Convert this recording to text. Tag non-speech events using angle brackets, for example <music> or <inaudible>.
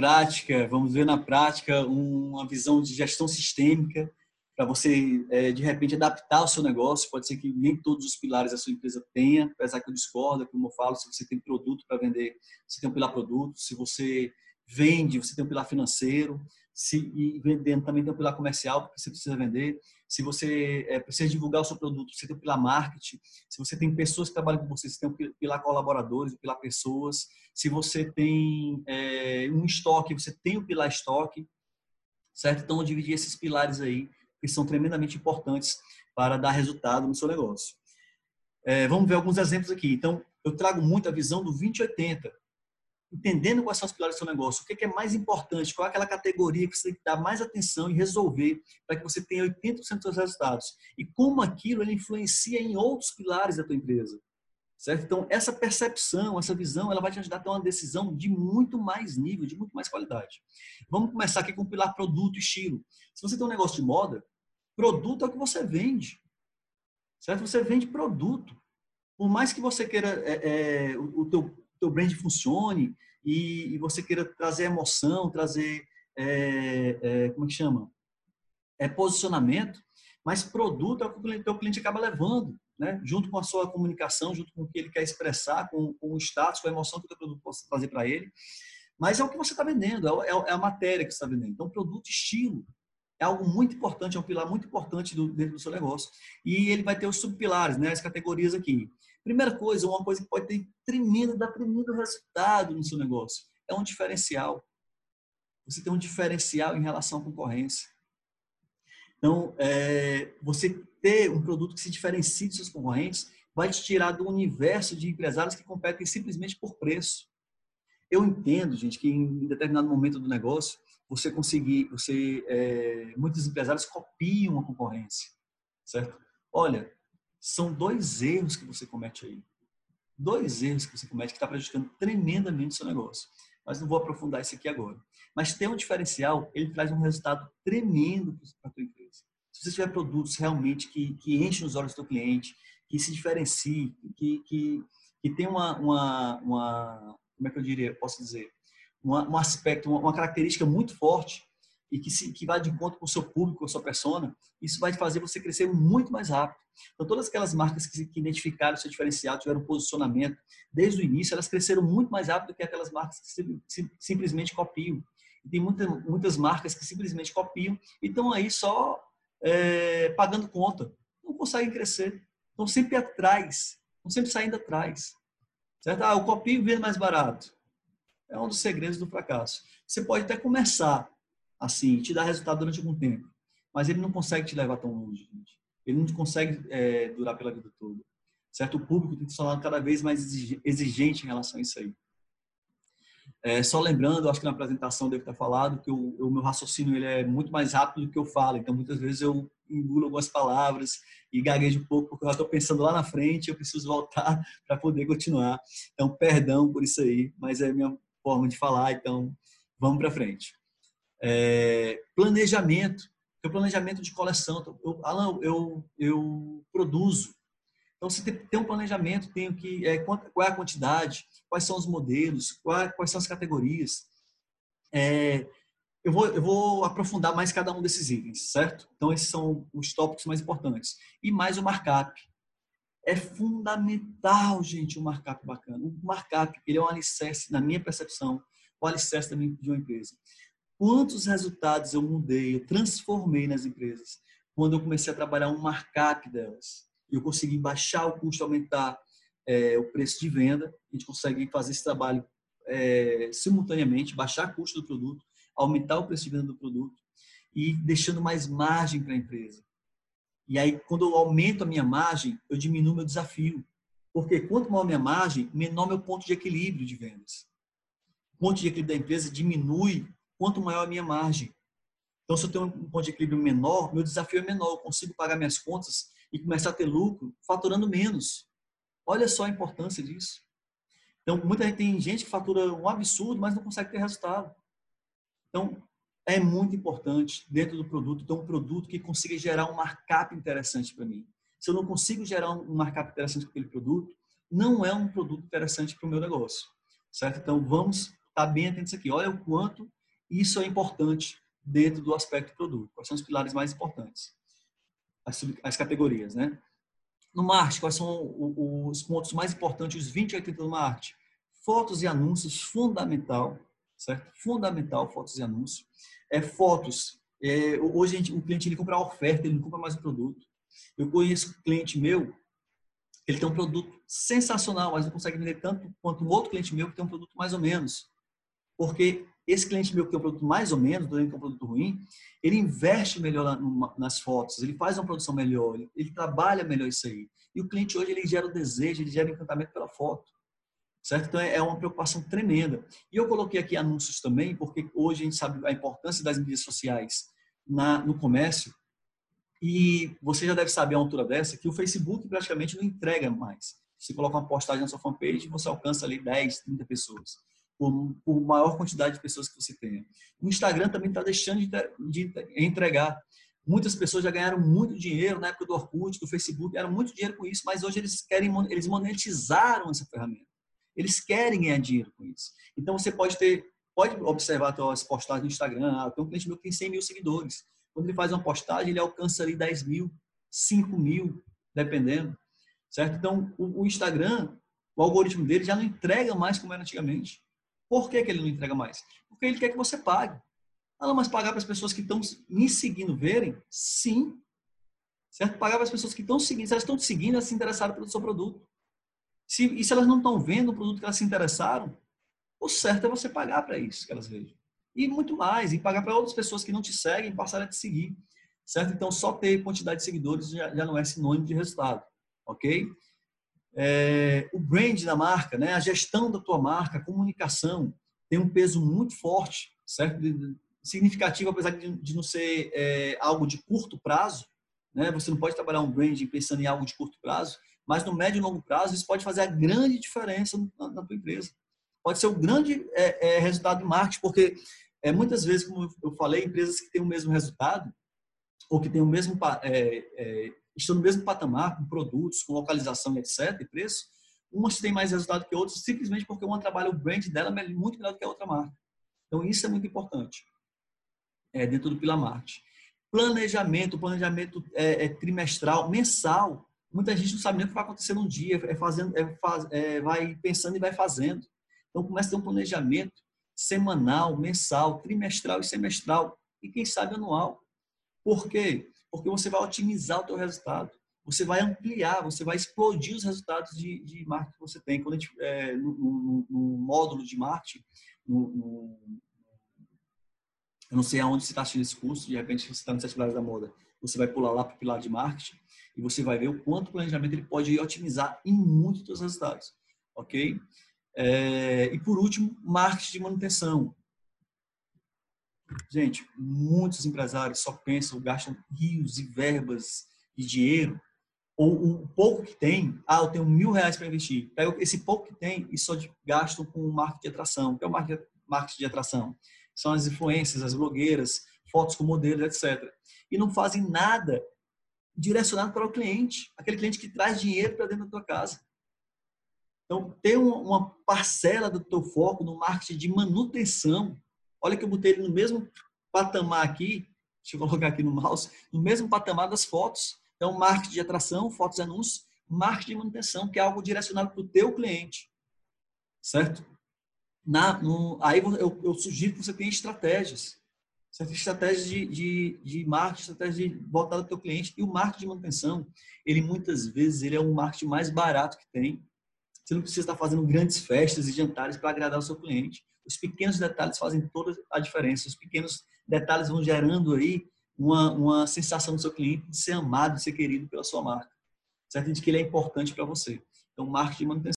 prática, vamos ver na prática uma visão de gestão sistêmica para você, é, de repente, adaptar o seu negócio. Pode ser que nem todos os pilares da sua empresa tenha, apesar que eu discordo, como eu falo, se você tem produto para vender, você tem um pilar produto. Se você vende, você tem um pilar financeiro. Se, e vendendo também tem um pilar comercial, porque você precisa vender. Se você é, precisa divulgar o seu produto, você tem um pilar marketing. Se você tem pessoas que trabalham com você, você tem um pilar colaboradores, um pilar pessoas. Se você tem é, um estoque, você tem o um pilar estoque. Certo? Então, eu dividi esses pilares aí, que são tremendamente importantes para dar resultado no seu negócio. É, vamos ver alguns exemplos aqui. Então, eu trago muito a visão do 2080 entendendo quais são os pilares do seu negócio, o que é mais importante, qual é aquela categoria que você tem que dar mais atenção e resolver para que você tenha 80% dos seus resultados. E como aquilo ele influencia em outros pilares da tua empresa. Certo? Então, essa percepção, essa visão, ela vai te ajudar a ter uma decisão de muito mais nível, de muito mais qualidade. Vamos começar aqui com o pilar produto e estilo. Se você tem um negócio de moda, produto é o que você vende. Certo? Você vende produto. Por mais que você queira é, é, o, o teu teu brand funcione e, e você queira trazer emoção, trazer, é, é, como é que chama? É posicionamento, mas produto é o que o teu cliente acaba levando, né? junto com a sua comunicação, junto com o que ele quer expressar, com, com o status, com a emoção que o teu produto possa trazer para ele. Mas é o que você está vendendo, é, é, é, a matéria que está vendendo. Então, produto estilo é algo muito importante, é um pilar muito importante do, dentro do seu negócio. E ele vai ter os subpilares, né, as categorias aqui. Primeira coisa, uma coisa que pode ter tremendo, dar tremendo resultado no seu negócio, é um diferencial. Você tem um diferencial em relação à concorrência. Então, é, você ter um produto que se diferencie dos seus concorrentes vai te tirar do universo de empresários que competem simplesmente por preço. Eu entendo, gente, que em determinado momento do negócio você conseguir, você, é, muitos empresários copiam a concorrência, certo? Olha, são dois erros que você comete aí. Dois erros que você comete que está prejudicando tremendamente o seu negócio. Mas não vou aprofundar isso aqui agora. Mas ter um diferencial, ele traz um resultado tremendo para a tua empresa. Se você tiver produtos realmente que, que enchem os olhos do seu cliente, que se diferencie, que, que, que tem uma, uma, uma, como é que eu diria, posso dizer, uma, um aspecto, uma, uma característica muito forte, e que, se, que vai de encontro com o seu público, com a sua persona, isso vai fazer você crescer muito mais rápido. Então, todas aquelas marcas que, que identificaram seu diferencial, tiveram posicionamento desde o início, elas cresceram muito mais rápido que aquelas marcas que se, simplesmente copiam. E tem muita, muitas marcas que simplesmente copiam e estão aí só é, pagando conta. Não conseguem crescer. Estão sempre atrás. Estão sempre saindo atrás. Certo? Ah, o copio vende mais barato. É um dos segredos do fracasso. Você pode até começar assim, te dá resultado durante algum tempo. Mas ele não consegue te levar tão longe, gente. Ele não consegue é, durar pela vida toda. Certo? O público tem que se tornar cada vez mais exigente em relação a isso aí. É, só lembrando, acho que na apresentação deve estar falado que o, meu raciocínio ele é muito mais rápido do que eu falo. Então, muitas vezes eu engulo algumas palavras e gaguejo um pouco porque eu já estou pensando lá na frente. Eu preciso voltar <laughs> para poder continuar. Então, perdão por isso aí, mas é a minha forma de falar. Então, vamos para frente. É, planejamento, é o planejamento de coleção. Então, eu, Alan, eu, eu produzo. Então, você tem, tem um planejamento, tenho que é, qual é a quantidade, quais são os modelos, qual, quais são as categorias. É, eu vou, eu vou aprofundar mais cada um desses itens, certo? Então, esses são os tópicos mais importantes. E mais o markup. É fundamental, gente, o um markup bacana. O markup, ele é um alicerce, na minha percepção, o alicerce de uma empresa. Quantos resultados eu mudei, eu transformei nas empresas quando eu comecei a trabalhar um markup delas. Eu consegui baixar o custo, aumentar é, o preço de venda. A gente consegue fazer esse trabalho é, simultaneamente, baixar o custo do produto, aumentar o preço de venda do produto e deixando mais margem para a empresa. E aí, quando eu aumento a minha margem, eu diminuo meu desafio. Porque quanto maior a minha margem, menor meu ponto de equilíbrio de vendas. O ponto de equilíbrio da empresa diminui quanto maior a minha margem. Então, se eu tenho um ponto de equilíbrio menor, meu desafio é menor. Eu consigo pagar minhas contas e começar a ter lucro faturando menos. Olha só a importância disso. Então, muita gente tem gente que fatura um absurdo, mas não consegue ter resultado. Então, é muito importante dentro do produto ter um produto que consiga gerar um markup interessante para mim. Se eu não consigo gerar um markup interessante para aquele produto, não é um produto interessante para o meu negócio, certo? Então, vamos estar bem atento a isso aqui. Olha o quanto isso é importante dentro do aspecto produto. Quais são os pilares mais importantes? As, as categorias, né? No marketing, quais são os pontos mais importantes, os 20 e 80 do marketing? Fotos e anúncios, fundamental, certo? Fundamental, fotos e anúncios. É, fotos, é, hoje gente, o cliente ele compra a oferta, ele não compra mais o produto. Eu conheço um cliente meu, ele tem um produto sensacional, mas não consegue vender tanto quanto um outro cliente meu que tem um produto mais ou menos. Porque esse cliente meu que tem um produto mais ou menos, que é um produto ruim, ele investe melhor nas fotos, ele faz uma produção melhor, ele, trabalha melhor isso aí. E o cliente hoje ele gera o desejo, ele gera o encantamento pela foto. Certo? Então é, é uma preocupação tremenda. E eu coloquei aqui anúncios também, porque hoje a gente sabe a importância das mídias sociais na, no comércio. E você já deve saber a altura dessa que o Facebook praticamente não entrega mais. Você coloca uma postagem na sua fanpage você alcança ali 10, 30 pessoas. Por, por maior quantidade de pessoas que você tenha. O Instagram também está deixando de, de, entregar. Muitas pessoas já ganharam muito dinheiro na época do Orkut, do Facebook, ganharam muito dinheiro com isso, mas hoje eles querem, eles monetizaram essa ferramenta. Eles querem ganhar dinheiro com isso. Então você pode ter, pode observar as postagens no Instagram. Ah, tem um cliente meu que tem 100 mil seguidores. Quando ele faz uma postagem, ele alcança ali 10 mil, 5 mil, dependendo. Certo? Então, o, o Instagram, o algoritmo dele já não entrega mais como era antigamente. Por que, que ele não entrega mais? Porque ele quer que você pague. Ah, mas pagar para as pessoas que estão me seguindo verem? Sim. Certo? Pagar para as pessoas que estão seguindo. Se elas estão te seguindo, elas se interessaram pelo seu produto. Se, e se elas não estão vendo o produto que elas se interessaram, o certo é você pagar para isso que elas vejam. E muito mais, e pagar para outras pessoas que não te seguem passarem a te seguir. Certo? Então, só ter quantidade de seguidores já, já não é sinônimo de resultado. Ok? É, o brand da marca, né? a gestão da tua marca, a comunicação, tem um peso muito forte, certo? Significativo, apesar de, de não ser é, algo de curto prazo. Né? Você não pode trabalhar um branding pensando em algo de curto prazo, mas no médio e longo prazo isso pode fazer a grande diferença na, na tua empresa. Pode ser o grande é, é, resultado de marketing, porque é, muitas vezes, como eu falei, empresas que têm o mesmo resultado ou que têm o mesmo é, é, estão no mesmo patamar com produtos, com localização, etc, e preço, umas têm mais resultado que outras simplesmente porque uma trabalha o brand dela muito melhor do que a outra marca. Então isso é muito importante é, dentro do pilar marketing. Planejamento, planejamento é, é trimestral, mensal. Muita gente não sabe nem o que vai acontecer num dia, é fazendo, é, faz, é, vai pensando e vai fazendo. Então começa a ter um planejamento semanal, mensal, trimestral e semestral e quem sabe anual. Por quê? Porque você vai otimizar o teu resultado. Você vai ampliar, você vai explodir os resultados de, de marketing que você tem. Quando a gente, é, no, no, no, módulo de marketing, no, no, eu não sei aonde você está assistindo esse curso, de repente você está no sete pilares da moda, você vai pular lá para o pilar de marketing e você vai ver o quanto o planejamento ele pode otimizar em muitos dos resultados, ok? É, e por último, marketing de manutenção. Gente, muitos empresários só pensam, gastam rios e verbas de dinheiro, ou o pouco que tem, ah, eu tenho mil reais para investir. Pega esse pouco que tem e só gastam com marketing de atração. O que é o marketing de atração? São as influências, as blogueiras, fotos com modelos, etc. E não fazem nada direcionado para o cliente, aquele cliente que traz dinheiro para dentro da tua casa. Então, ter uma parcela do teu foco no marketing de manutenção. Olha que eu botei ele no mesmo patamar aqui, deixa eu colocar aqui no mouse, no mesmo patamar das fotos. Então, marketing de atração, fotos e anúncios, marketing de manutenção, que é algo direcionado para o teu cliente. Certo? Na, no, aí eu, eu, sugiro que você tenha estratégias. Certo? Estratégias de, de, de marketing, estratégias de voltar ao teu cliente. E o marketing de manutenção, ele muitas vezes ele é o marketing mais barato que tem você não precisa estar fazendo grandes festas e jantares para agradar o seu cliente. Os pequenos detalhes fazem toda a diferença. Os pequenos detalhes vão gerando aí uma, uma sensação do seu cliente de ser amado, de ser querido pela sua marca. Certo? De que ele é importante para você. Então, marketing de manutenção.